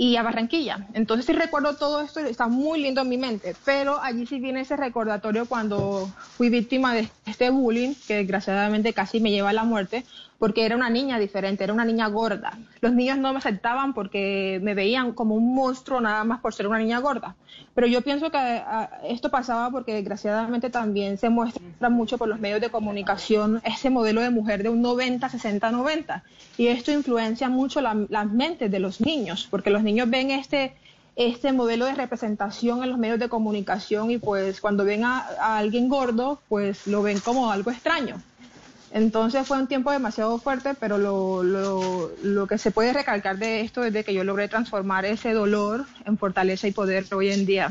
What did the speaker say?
Y a Barranquilla. Entonces sí recuerdo todo esto, está muy lindo en mi mente, pero allí sí viene ese recordatorio cuando fui víctima de este bullying, que desgraciadamente casi me lleva a la muerte, porque era una niña diferente, era una niña gorda. Los niños no me aceptaban porque me veían como un monstruo nada más por ser una niña gorda. Pero yo pienso que ah, esto pasaba porque desgraciadamente también se muestra mucho por los medios de comunicación ese modelo de mujer de un 90, 60, 90. Y esto influencia mucho las mentes de los niños, porque los niños ven este este modelo de representación en los medios de comunicación y pues cuando ven a alguien gordo, pues lo ven como algo extraño. Entonces fue un tiempo demasiado fuerte, pero lo, lo, lo, que se puede recalcar de esto es de que yo logré transformar ese dolor en fortaleza y poder hoy en día.